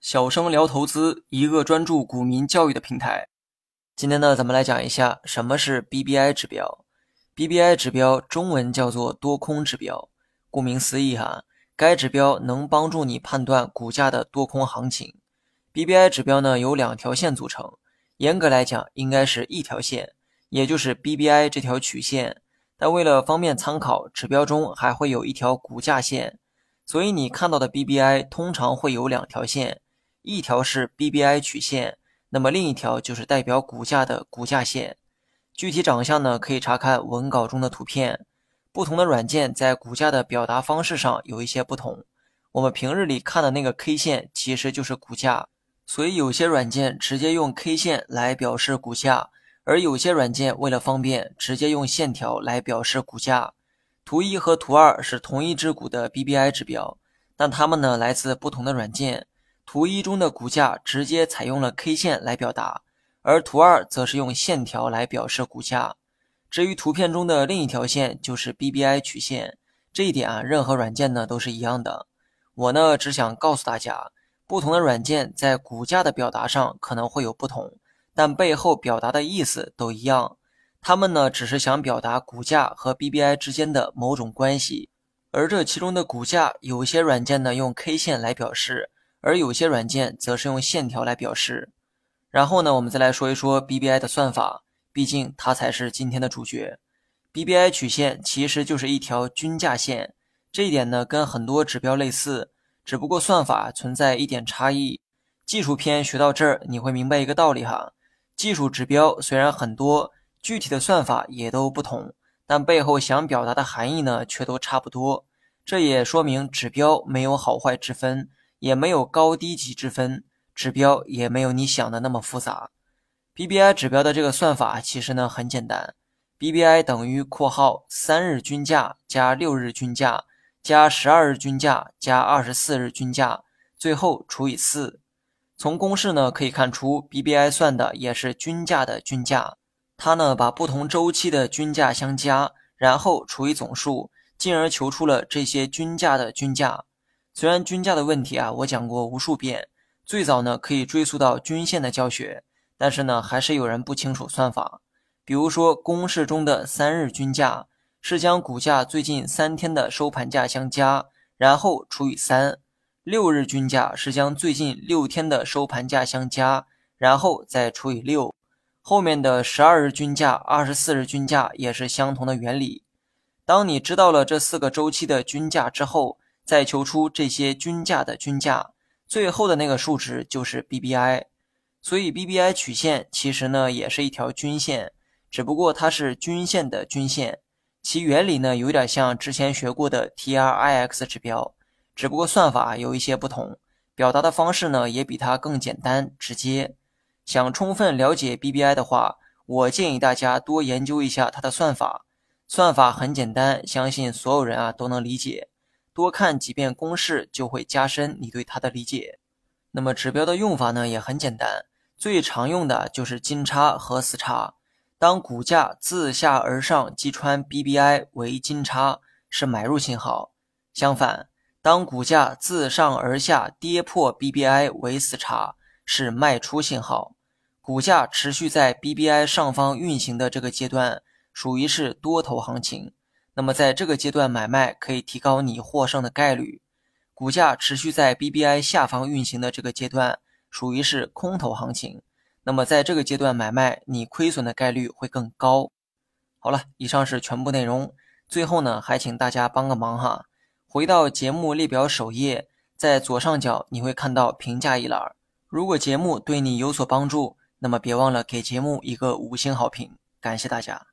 小生聊投资，一个专注股民教育的平台。今天呢，咱们来讲一下什么是 BBI 指标。BBI 指标中文叫做多空指标，顾名思义哈，该指标能帮助你判断股价的多空行情。BBI 指标呢由两条线组成，严格来讲应该是一条线，也就是 BBI 这条曲线。但为了方便参考，指标中还会有一条股价线，所以你看到的 BBI 通常会有两条线，一条是 BBI 曲线。那么另一条就是代表股价的股价线，具体长相呢可以查看文稿中的图片。不同的软件在股价的表达方式上有一些不同。我们平日里看的那个 K 线其实就是股价，所以有些软件直接用 K 线来表示股价，而有些软件为了方便，直接用线条来表示股价。图一和图二是同一只股的 BBI 指标，但它们呢来自不同的软件。图一中的股价直接采用了 K 线来表达，而图二则是用线条来表示股价。至于图片中的另一条线就是 BBI 曲线，这一点啊，任何软件呢都是一样的。我呢只想告诉大家，不同的软件在股价的表达上可能会有不同，但背后表达的意思都一样。他们呢只是想表达股价和 BBI 之间的某种关系，而这其中的股价，有些软件呢用 K 线来表示。而有些软件则是用线条来表示。然后呢，我们再来说一说 BBI 的算法，毕竟它才是今天的主角。BBI 曲线其实就是一条均价线，这一点呢跟很多指标类似，只不过算法存在一点差异。技术篇学到这儿，你会明白一个道理哈：技术指标虽然很多，具体的算法也都不同，但背后想表达的含义呢却都差不多。这也说明指标没有好坏之分。也没有高低级之分，指标也没有你想的那么复杂。BBI 指标的这个算法其实呢很简单，BBI 等于（括号）三日均价加六日均价加十二日均价加二十四日均价，最后除以四。从公式呢可以看出，BBI 算的也是均价的均价，它呢把不同周期的均价相加，然后除以总数，进而求出了这些均价的均价。虽然均价的问题啊，我讲过无数遍，最早呢可以追溯到均线的教学，但是呢还是有人不清楚算法。比如说公式中的三日均价是将股价最近三天的收盘价相加，然后除以三；六日均价是将最近六天的收盘价相加，然后再除以六。后面的十二日均价、二十四日均价也是相同的原理。当你知道了这四个周期的均价之后，再求出这些均价的均价，最后的那个数值就是 BBI。所以 BBI 曲线其实呢也是一条均线，只不过它是均线的均线。其原理呢有点像之前学过的 TRIX 指标，只不过算法有一些不同，表达的方式呢也比它更简单直接。想充分了解 BBI 的话，我建议大家多研究一下它的算法。算法很简单，相信所有人啊都能理解。多看几遍公式，就会加深你对它的理解。那么指标的用法呢，也很简单，最常用的就是金叉和死叉。当股价自下而上击穿 BBI 为金叉，是买入信号；相反，当股价自上而下跌破 BBI 为死叉，是卖出信号。股价持续在 BBI 上方运行的这个阶段，属于是多头行情。那么在这个阶段买卖可以提高你获胜的概率。股价持续在 BBI 下方运行的这个阶段，属于是空头行情。那么在这个阶段买卖，你亏损的概率会更高。好了，以上是全部内容。最后呢，还请大家帮个忙哈，回到节目列表首页，在左上角你会看到评价一栏。如果节目对你有所帮助，那么别忘了给节目一个五星好评，感谢大家。